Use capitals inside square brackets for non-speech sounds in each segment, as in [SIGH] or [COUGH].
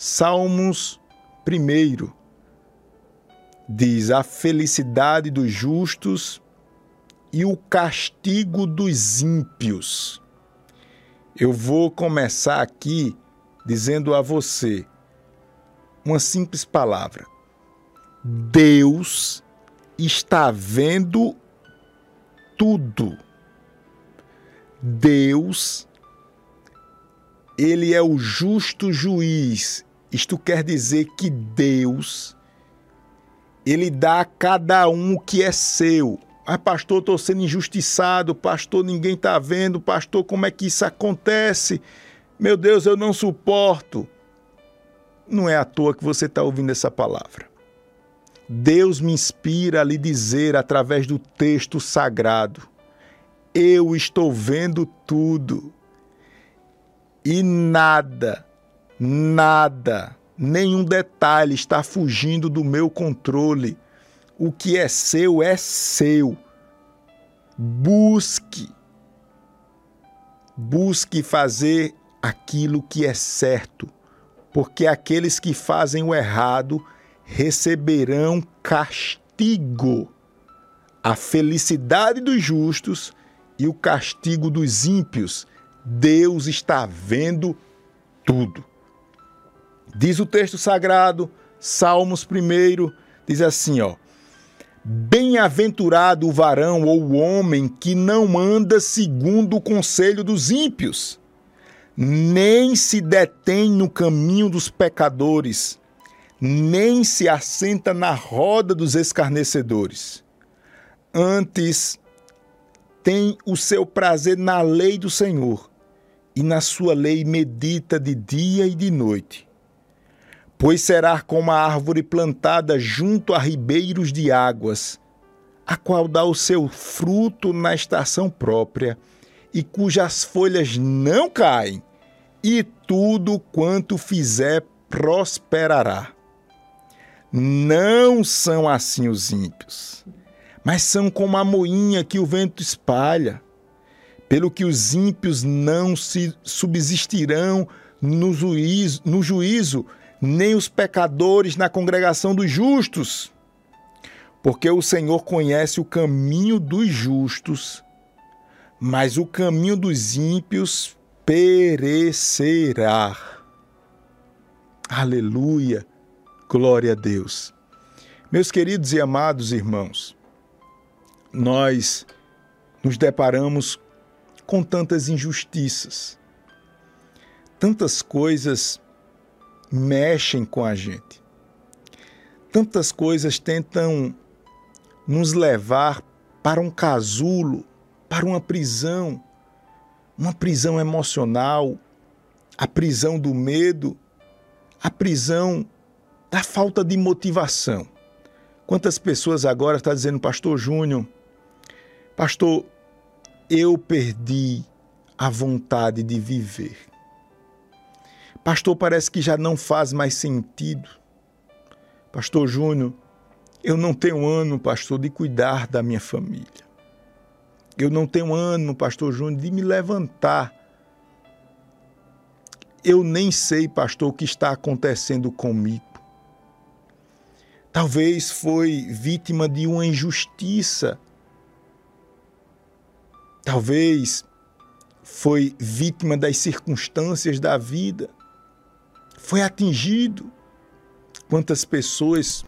Salmos 1 diz: A felicidade dos justos e o castigo dos ímpios. Eu vou começar aqui dizendo a você uma simples palavra. Deus está vendo tudo. Deus, ele é o justo juiz. Isto quer dizer que Deus, ele dá a cada um o que é seu. Ah, pastor, estou sendo injustiçado. Pastor, ninguém está vendo. Pastor, como é que isso acontece? Meu Deus, eu não suporto. Não é à toa que você está ouvindo essa palavra. Deus me inspira a lhe dizer através do texto sagrado: Eu estou vendo tudo. E nada, nada, nenhum detalhe está fugindo do meu controle. O que é seu é seu. Busque. Busque fazer aquilo que é certo porque aqueles que fazem o errado receberão castigo. A felicidade dos justos e o castigo dos ímpios. Deus está vendo tudo. Diz o texto sagrado, Salmos 1, diz assim, ó: Bem-aventurado o varão ou o homem que não anda segundo o conselho dos ímpios, nem se detém no caminho dos pecadores, nem se assenta na roda dos escarnecedores. Antes, tem o seu prazer na lei do Senhor, e na sua lei medita de dia e de noite. Pois será como a árvore plantada junto a ribeiros de águas, a qual dá o seu fruto na estação própria, e cujas folhas não caem, e tudo quanto fizer prosperará. Não são assim os ímpios, mas são como a moinha que o vento espalha. Pelo que os ímpios não se subsistirão no juízo, no juízo, nem os pecadores na congregação dos justos. Porque o Senhor conhece o caminho dos justos, mas o caminho dos ímpios perecerá. Aleluia, glória a Deus. Meus queridos e amados irmãos, nós nos deparamos com tantas injustiças, tantas coisas mexem com a gente, tantas coisas tentam nos levar para um casulo, para uma prisão, uma prisão emocional, a prisão do medo, a prisão da falta de motivação. Quantas pessoas agora estão dizendo, Pastor Júnior, Pastor, eu perdi a vontade de viver. Pastor, parece que já não faz mais sentido. Pastor Júnior, eu não tenho ano, pastor, de cuidar da minha família. Eu não tenho ânimo, pastor Júnior, de me levantar. Eu nem sei, pastor, o que está acontecendo comigo. Talvez foi vítima de uma injustiça. Talvez foi vítima das circunstâncias da vida. Foi atingido. Quantas pessoas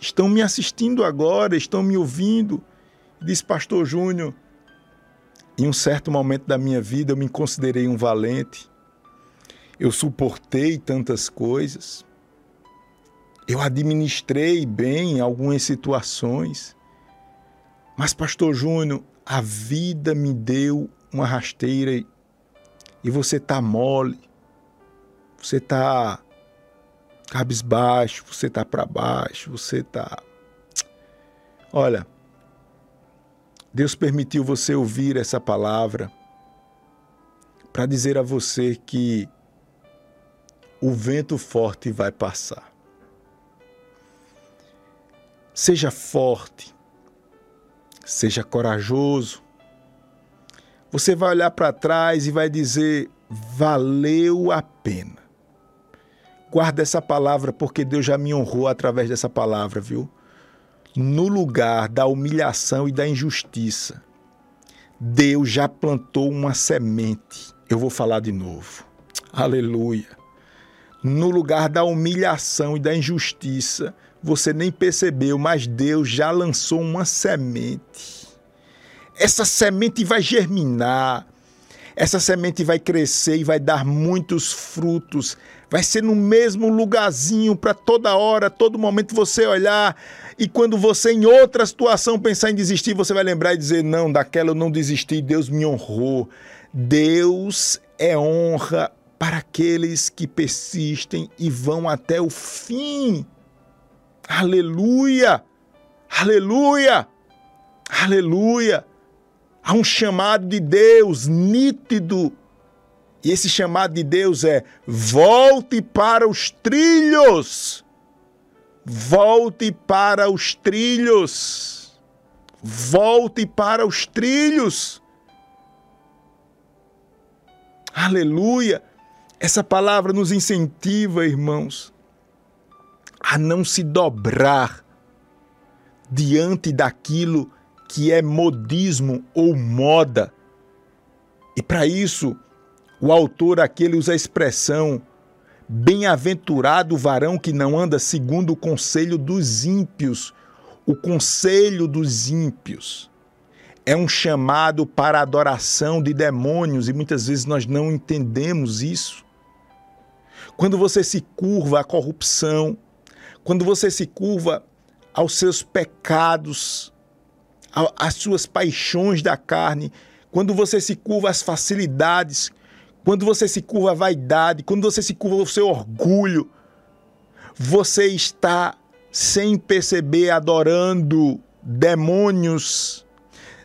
estão me assistindo agora, estão me ouvindo? Diz Pastor Júnior, em um certo momento da minha vida, eu me considerei um valente. Eu suportei tantas coisas. Eu administrei bem algumas situações. Mas, Pastor Júnior, a vida me deu uma rasteira e você tá mole. Você tá cabisbaixo, você tá para baixo, você tá Olha, Deus permitiu você ouvir essa palavra para dizer a você que o vento forte vai passar. Seja forte, seja corajoso. Você vai olhar para trás e vai dizer: valeu a pena. Guarda essa palavra, porque Deus já me honrou através dessa palavra, viu? No lugar da humilhação e da injustiça, Deus já plantou uma semente. Eu vou falar de novo. Aleluia. No lugar da humilhação e da injustiça, você nem percebeu, mas Deus já lançou uma semente. Essa semente vai germinar, essa semente vai crescer e vai dar muitos frutos. Vai ser no mesmo lugarzinho para toda hora, todo momento você olhar e quando você em outra situação pensar em desistir, você vai lembrar e dizer: "Não, daquela eu não desisti, Deus me honrou". Deus é honra para aqueles que persistem e vão até o fim. Aleluia! Aleluia! Aleluia! Há um chamado de Deus nítido. E esse chamado de Deus é: volte para os trilhos. Volte para os trilhos. Volte para os trilhos. Aleluia! Essa palavra nos incentiva, irmãos, a não se dobrar diante daquilo que é modismo ou moda. E para isso, o autor aqui ele usa a expressão Bem-aventurado o varão que não anda segundo o conselho dos ímpios. O conselho dos ímpios é um chamado para adoração de demônios e muitas vezes nós não entendemos isso. Quando você se curva à corrupção, quando você se curva aos seus pecados, as suas paixões da carne, quando você se curva às facilidades, quando você se curva à vaidade, quando você se curva ao seu orgulho, você está sem perceber adorando demônios.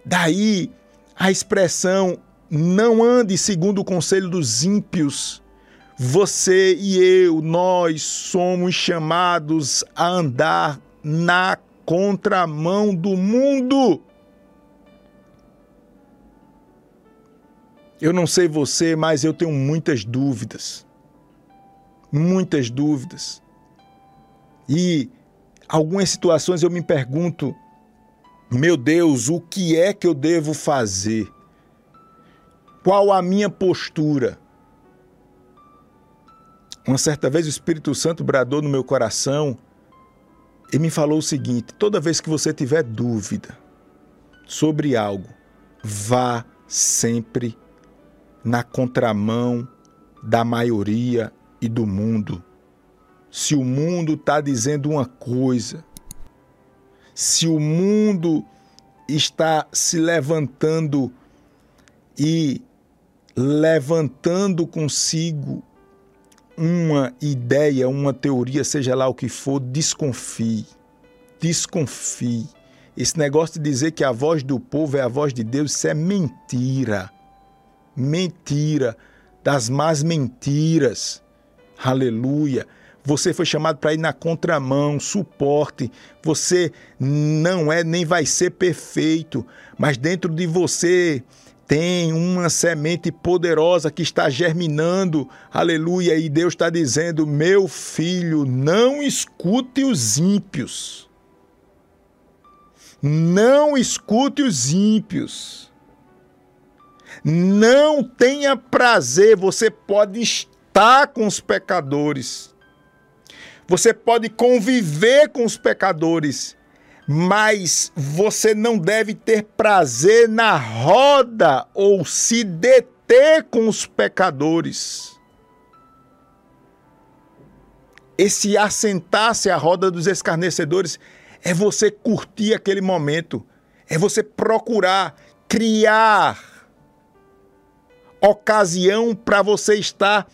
Daí a expressão não ande segundo o conselho dos ímpios. Você e eu, nós somos chamados a andar na contramão do mundo. Eu não sei você, mas eu tenho muitas dúvidas. Muitas dúvidas. E algumas situações eu me pergunto: meu Deus, o que é que eu devo fazer? Qual a minha postura? Uma certa vez o Espírito Santo bradou no meu coração e me falou o seguinte: toda vez que você tiver dúvida sobre algo, vá sempre na contramão da maioria e do mundo. Se o mundo está dizendo uma coisa, se o mundo está se levantando e levantando consigo uma ideia, uma teoria, seja lá o que for, desconfie. Desconfie. Esse negócio de dizer que a voz do povo é a voz de Deus, isso é mentira. Mentira. Das más mentiras. Aleluia. Você foi chamado para ir na contramão, suporte. Você não é nem vai ser perfeito, mas dentro de você tem uma semente poderosa que está germinando, aleluia, e Deus está dizendo: meu filho, não escute os ímpios. Não escute os ímpios. Não tenha prazer, você pode estar com os pecadores. Você pode conviver com os pecadores, mas você não deve ter prazer na roda ou se deter com os pecadores. Esse assentar-se à roda dos escarnecedores é você curtir aquele momento, é você procurar criar ocasião para você estar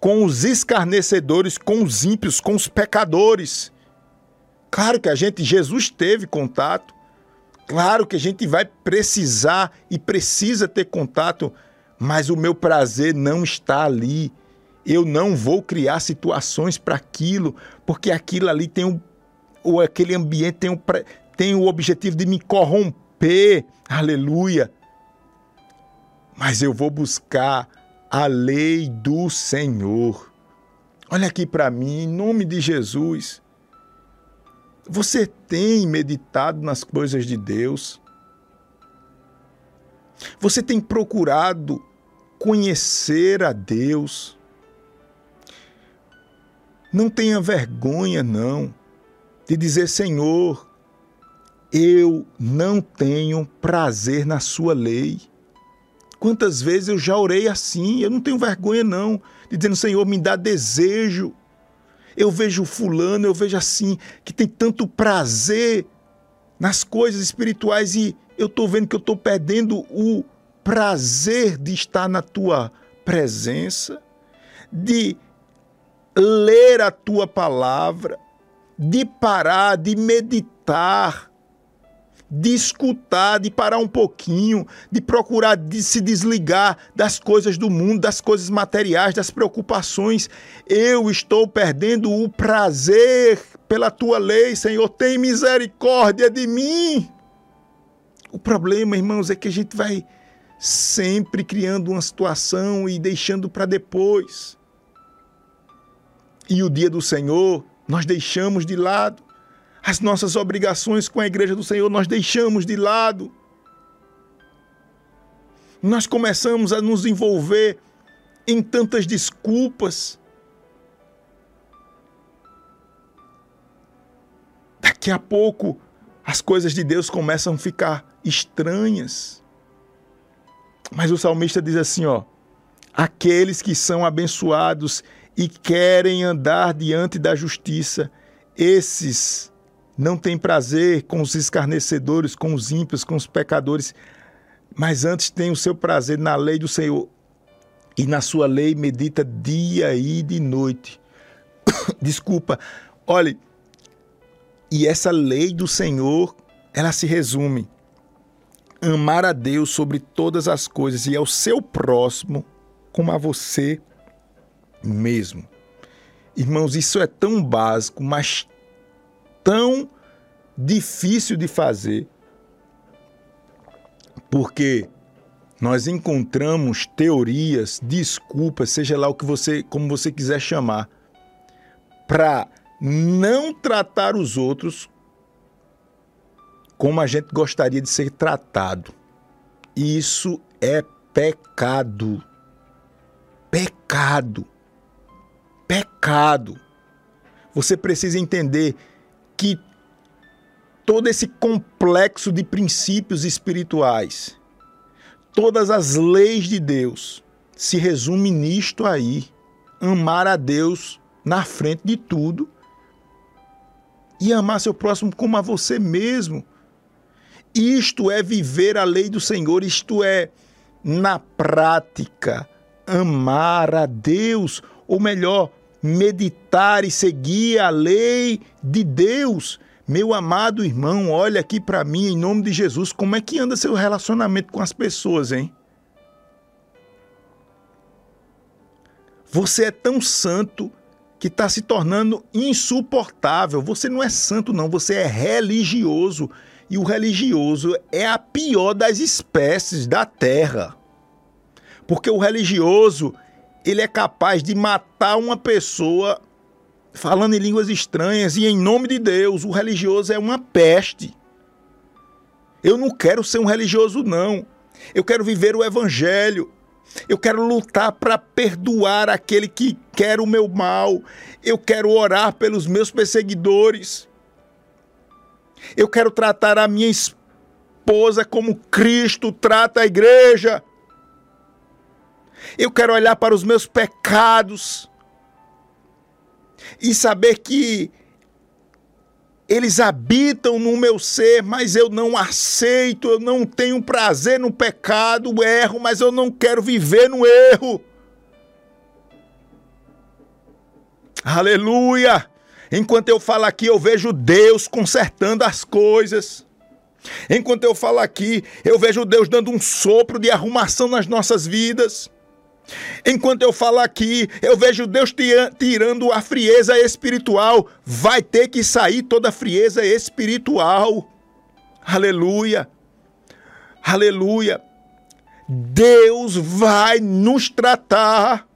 com os escarnecedores, com os ímpios, com os pecadores. Claro que a gente, Jesus teve contato, claro que a gente vai precisar e precisa ter contato, mas o meu prazer não está ali. Eu não vou criar situações para aquilo, porque aquilo ali tem um, ou aquele ambiente tem, um, tem o objetivo de me corromper. Aleluia. Mas eu vou buscar a lei do Senhor. Olha aqui para mim, em nome de Jesus. Você tem meditado nas coisas de Deus? Você tem procurado conhecer a Deus? Não tenha vergonha, não, de dizer: Senhor, eu não tenho prazer na Sua lei. Quantas vezes eu já orei assim, eu não tenho vergonha, não dizendo: Senhor, me dá desejo. Eu vejo fulano, eu vejo assim, que tem tanto prazer nas coisas espirituais e eu estou vendo que eu estou perdendo o prazer de estar na tua presença, de ler a tua palavra, de parar, de meditar de escutar, de parar um pouquinho, de procurar de se desligar das coisas do mundo, das coisas materiais, das preocupações. Eu estou perdendo o prazer pela tua lei, Senhor. Tem misericórdia de mim. O problema, irmãos, é que a gente vai sempre criando uma situação e deixando para depois. E o dia do Senhor nós deixamos de lado as nossas obrigações com a igreja do Senhor nós deixamos de lado. Nós começamos a nos envolver em tantas desculpas. Daqui a pouco as coisas de Deus começam a ficar estranhas. Mas o salmista diz assim, ó: Aqueles que são abençoados e querem andar diante da justiça, esses não tem prazer com os escarnecedores, com os ímpios, com os pecadores, mas antes tem o seu prazer na lei do Senhor. E na sua lei medita dia e de noite. [COUGHS] Desculpa, olhe, e essa lei do Senhor, ela se resume: amar a Deus sobre todas as coisas e ao seu próximo como a você mesmo. Irmãos, isso é tão básico, mas tão difícil de fazer, porque nós encontramos teorias, desculpas, seja lá o que você, como você quiser chamar, para não tratar os outros como a gente gostaria de ser tratado. Isso é pecado. Pecado. Pecado. Você precisa entender que todo esse complexo de princípios espirituais, todas as leis de Deus, se resume nisto aí: amar a Deus na frente de tudo e amar seu próximo como a você mesmo. Isto é viver a lei do Senhor, isto é, na prática, amar a Deus, ou melhor, meditar e seguir a lei de Deus. Meu amado irmão, olha aqui para mim, em nome de Jesus, como é que anda seu relacionamento com as pessoas, hein? Você é tão santo que está se tornando insuportável. Você não é santo, não, você é religioso. E o religioso é a pior das espécies da terra. Porque o religioso, ele é capaz de matar uma pessoa falando em línguas estranhas e em nome de Deus. O religioso é uma peste. Eu não quero ser um religioso, não. Eu quero viver o evangelho. Eu quero lutar para perdoar aquele que quer o meu mal. Eu quero orar pelos meus perseguidores. Eu quero tratar a minha esposa como Cristo trata a igreja. Eu quero olhar para os meus pecados e saber que eles habitam no meu ser, mas eu não aceito, eu não tenho prazer no pecado, erro, mas eu não quero viver no erro. Aleluia! Enquanto eu falo aqui, eu vejo Deus consertando as coisas. Enquanto eu falo aqui, eu vejo Deus dando um sopro de arrumação nas nossas vidas. Enquanto eu falo aqui, eu vejo Deus tirando a frieza espiritual. Vai ter que sair toda a frieza espiritual. Aleluia. Aleluia. Deus vai nos tratar.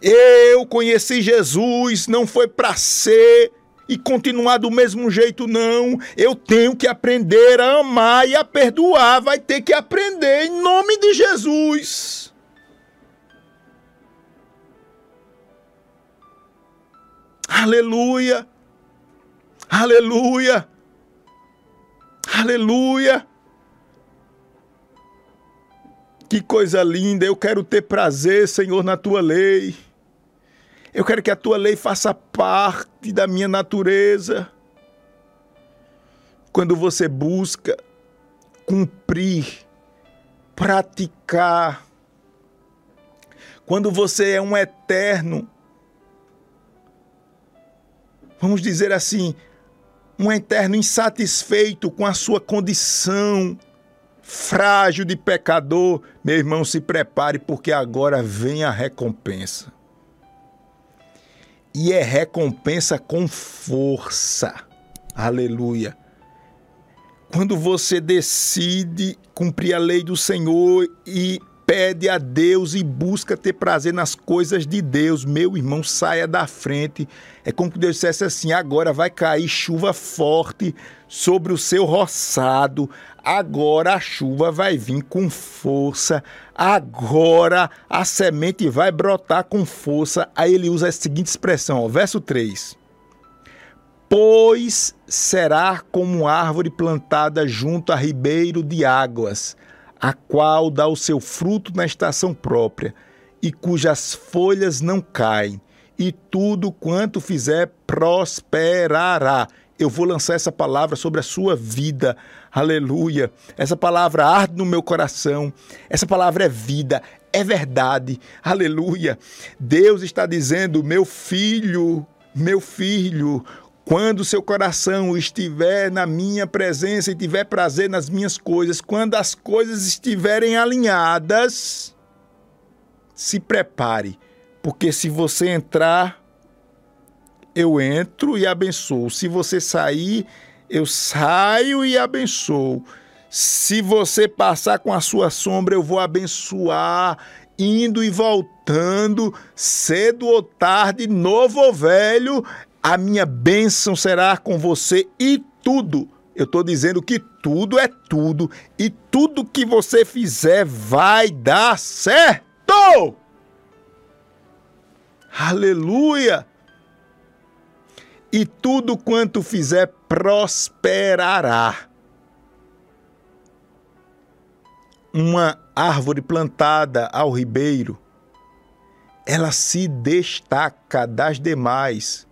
Eu conheci Jesus, não foi para ser e continuar do mesmo jeito, não. Eu tenho que aprender a amar e a perdoar. Vai ter que aprender em nome de Jesus. Aleluia! Aleluia! Aleluia! Que coisa linda! Eu quero ter prazer, Senhor, na tua lei. Eu quero que a tua lei faça parte da minha natureza. Quando você busca cumprir, praticar, quando você é um eterno, vamos dizer assim, um eterno insatisfeito com a sua condição frágil de pecador, meu irmão, se prepare, porque agora vem a recompensa e é recompensa com força. Aleluia. Quando você decide cumprir a lei do Senhor e pede a Deus e busca ter prazer nas coisas de Deus, meu irmão, saia da frente. É como que Deus dissesse assim: agora vai cair chuva forte sobre o seu roçado, agora a chuva vai vir com força, agora a semente vai brotar com força. Aí ele usa a seguinte expressão, ó, verso 3. Pois será como árvore plantada junto a ribeiro de águas, a qual dá o seu fruto na estação própria, e cujas folhas não caem, e tudo quanto fizer prosperará eu vou lançar essa palavra sobre a sua vida. Aleluia. Essa palavra arde no meu coração. Essa palavra é vida, é verdade. Aleluia. Deus está dizendo: meu filho, meu filho, quando seu coração estiver na minha presença e tiver prazer nas minhas coisas, quando as coisas estiverem alinhadas, se prepare, porque se você entrar eu entro e abençoo. Se você sair, eu saio e abençoo. Se você passar com a sua sombra, eu vou abençoar, indo e voltando, cedo ou tarde, novo ou velho, a minha bênção será com você e tudo. Eu estou dizendo que tudo é tudo e tudo que você fizer vai dar certo. Aleluia! e tudo quanto fizer prosperará. Uma árvore plantada ao ribeiro, ela se destaca das demais,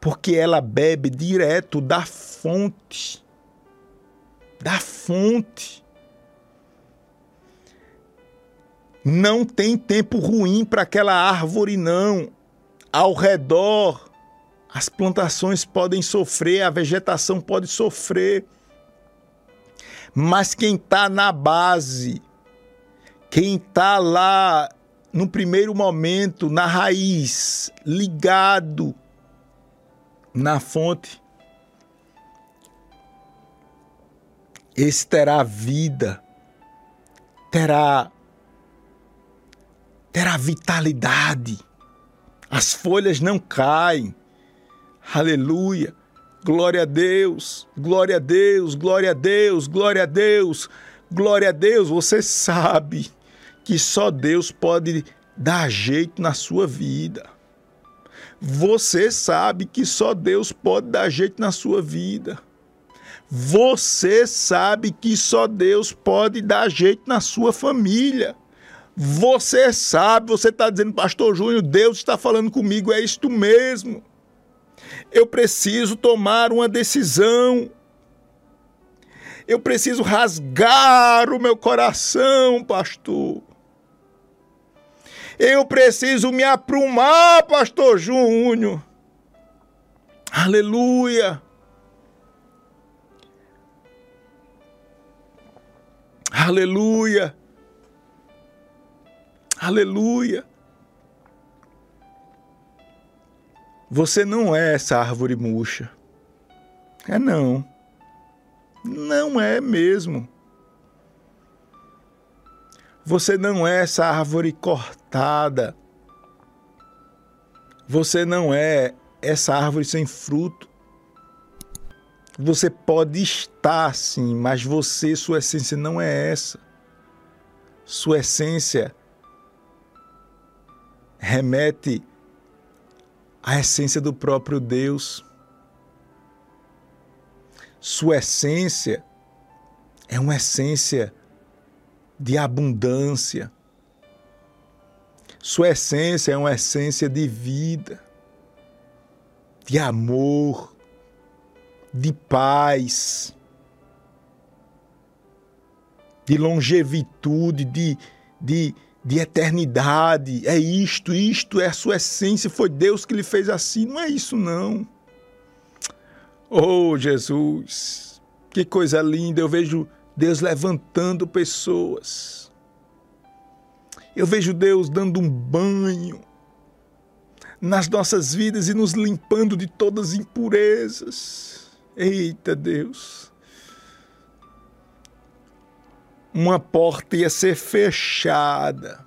porque ela bebe direto da fonte. Da fonte. Não tem tempo ruim para aquela árvore, não. Ao redor as plantações podem sofrer, a vegetação pode sofrer. Mas quem está na base, quem está lá no primeiro momento, na raiz, ligado na fonte, esse terá vida, terá terá vitalidade. As folhas não caem. Aleluia. Glória a Deus, glória a Deus, glória a Deus, glória a Deus, glória a Deus. Você sabe que só Deus pode dar jeito na sua vida. Você sabe que só Deus pode dar jeito na sua vida. Você sabe que só Deus pode dar jeito na sua família. Você sabe, você está dizendo, Pastor Júnior, Deus está falando comigo, é isto mesmo. Eu preciso tomar uma decisão. Eu preciso rasgar o meu coração, pastor. Eu preciso me aprumar, pastor Júnior. Aleluia. Aleluia. Aleluia. Você não é essa árvore murcha. É não. Não é mesmo. Você não é essa árvore cortada. Você não é essa árvore sem fruto. Você pode estar sim, mas você, sua essência não é essa. Sua essência remete à essência do próprio Deus. Sua essência é uma essência de abundância. Sua essência é uma essência de vida, de amor, de paz, de longevitude, de, de, de eternidade. É isto, isto é a sua essência. Foi Deus que lhe fez assim. Não é isso, não. Oh, Jesus, que coisa linda! Eu vejo Deus levantando pessoas. Eu vejo Deus dando um banho nas nossas vidas e nos limpando de todas as impurezas. Eita Deus! Uma porta ia ser fechada,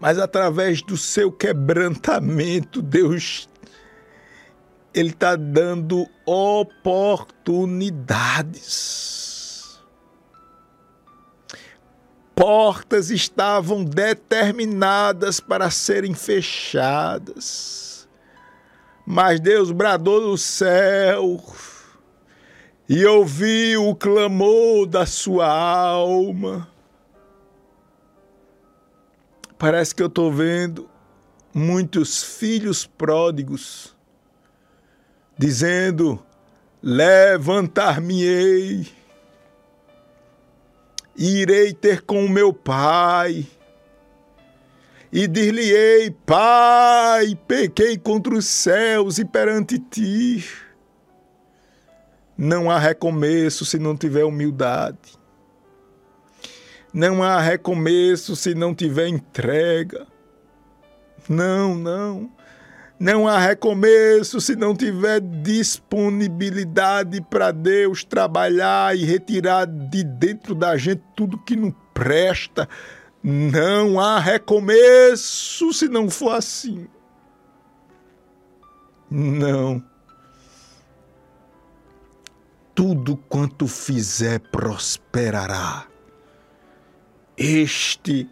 mas através do seu quebrantamento, Deus ele está dando oportunidades. Portas estavam determinadas para serem fechadas. Mas Deus bradou do céu e ouviu o clamor da sua alma. Parece que eu estou vendo muitos filhos pródigos dizendo: Levantar-me-ei, irei ter com o meu pai, e dir-lhe-ei: Pai, pequei contra os céus e perante ti. Não há recomeço se não tiver humildade. Não há recomeço se não tiver entrega. Não, não. Não há recomeço se não tiver disponibilidade para Deus trabalhar e retirar de dentro da gente tudo que não presta. Não há recomeço se não for assim. Não. Tudo quanto fizer prosperará. Este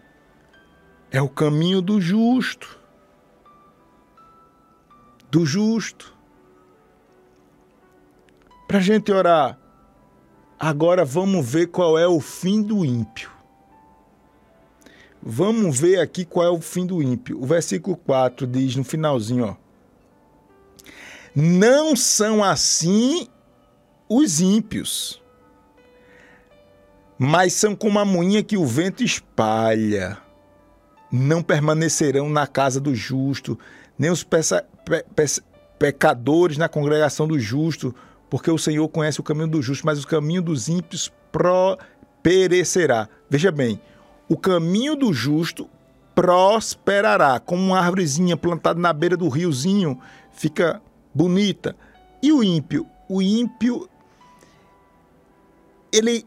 é o caminho do justo do justo. Para a gente orar, agora vamos ver qual é o fim do ímpio. Vamos ver aqui qual é o fim do ímpio. O versículo 4 diz no finalzinho, ó. Não são assim os ímpios, mas são como a moinha que o vento espalha. Não permanecerão na casa do justo, nem os peça, pe, pe, pecadores na congregação do justo, porque o Senhor conhece o caminho do justo, mas o caminho dos ímpios perecerá. Veja bem, o caminho do justo prosperará, como uma árvorezinha plantada na beira do riozinho, fica bonita. E o ímpio? O ímpio ele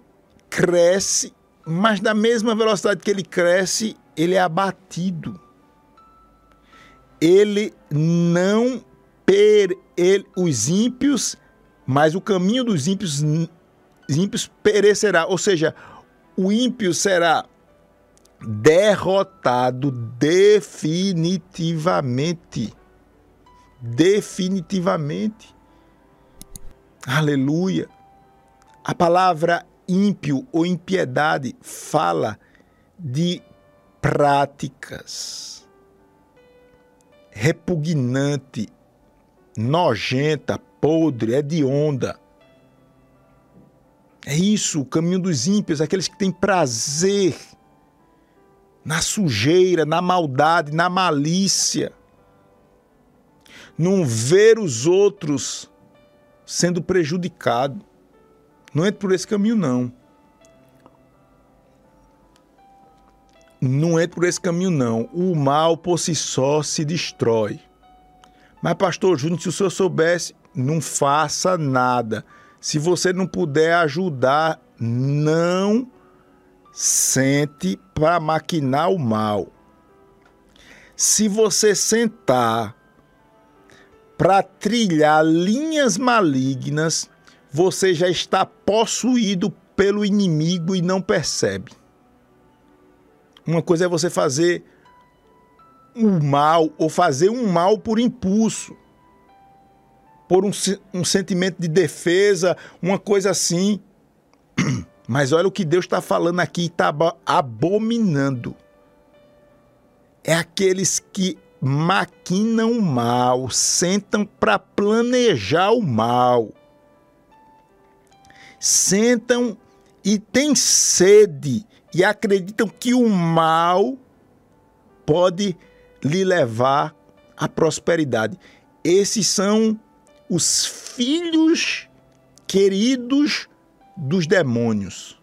cresce, mas na mesma velocidade que ele cresce, ele é abatido ele não per, ele, os ímpios, mas o caminho dos ímpios, ímpios perecerá, ou seja, o ímpio será derrotado definitivamente. Definitivamente. Aleluia. A palavra ímpio ou impiedade fala de práticas repugnante, nojenta, podre, hedionda. É isso, o caminho dos ímpios, aqueles que têm prazer na sujeira, na maldade, na malícia. Não ver os outros sendo prejudicados. Não entre por esse caminho, não. Não é por esse caminho, não. O mal por si só se destrói. Mas, pastor Júnior, se o senhor soubesse, não faça nada. Se você não puder ajudar, não sente para maquinar o mal. Se você sentar para trilhar linhas malignas, você já está possuído pelo inimigo e não percebe. Uma coisa é você fazer o mal ou fazer um mal por impulso, por um, um sentimento de defesa, uma coisa assim. [CLEARS THROAT] Mas olha o que Deus está falando aqui está abominando. É aqueles que maquinam o mal, sentam para planejar o mal. Sentam e têm sede e acreditam que o mal pode lhe levar à prosperidade. Esses são os filhos queridos dos demônios.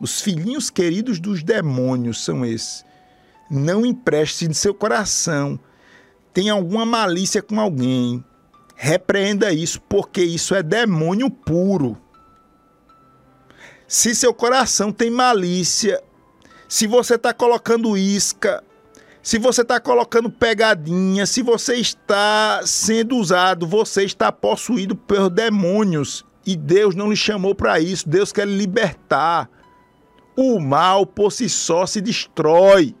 Os filhinhos queridos dos demônios são esses. Não empreste de seu coração. Tem alguma malícia com alguém. Repreenda isso, porque isso é demônio puro. Se seu coração tem malícia, se você está colocando isca, se você está colocando pegadinha, se você está sendo usado, você está possuído por demônios e Deus não lhe chamou para isso. Deus quer lhe libertar. O mal por si só se destrói.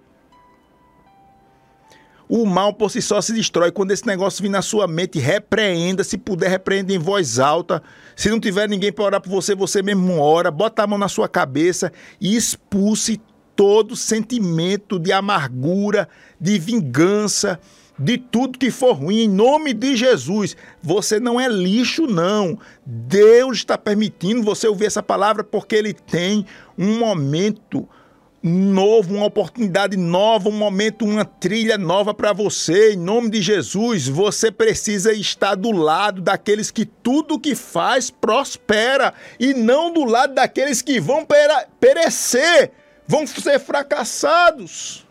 O mal por si só se destrói. Quando esse negócio vir na sua mente, repreenda. Se puder, repreenda em voz alta. Se não tiver ninguém para orar por você, você mesmo ora. Bota a mão na sua cabeça e expulse todo sentimento de amargura, de vingança, de tudo que for ruim, em nome de Jesus. Você não é lixo, não. Deus está permitindo você ouvir essa palavra porque Ele tem um momento novo, uma oportunidade nova, um momento, uma trilha nova para você. Em nome de Jesus, você precisa estar do lado daqueles que tudo que faz prospera e não do lado daqueles que vão perecer, vão ser fracassados.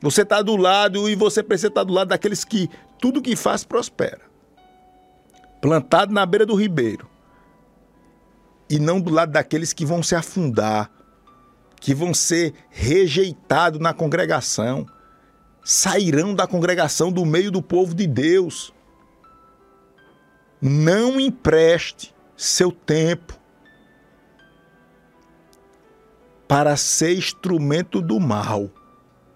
Você está do lado e você precisa estar do lado daqueles que tudo que faz prospera. Plantado na beira do ribeiro. E não do lado daqueles que vão se afundar que vão ser rejeitados na congregação, sairão da congregação do meio do povo de Deus. Não empreste seu tempo para ser instrumento do mal.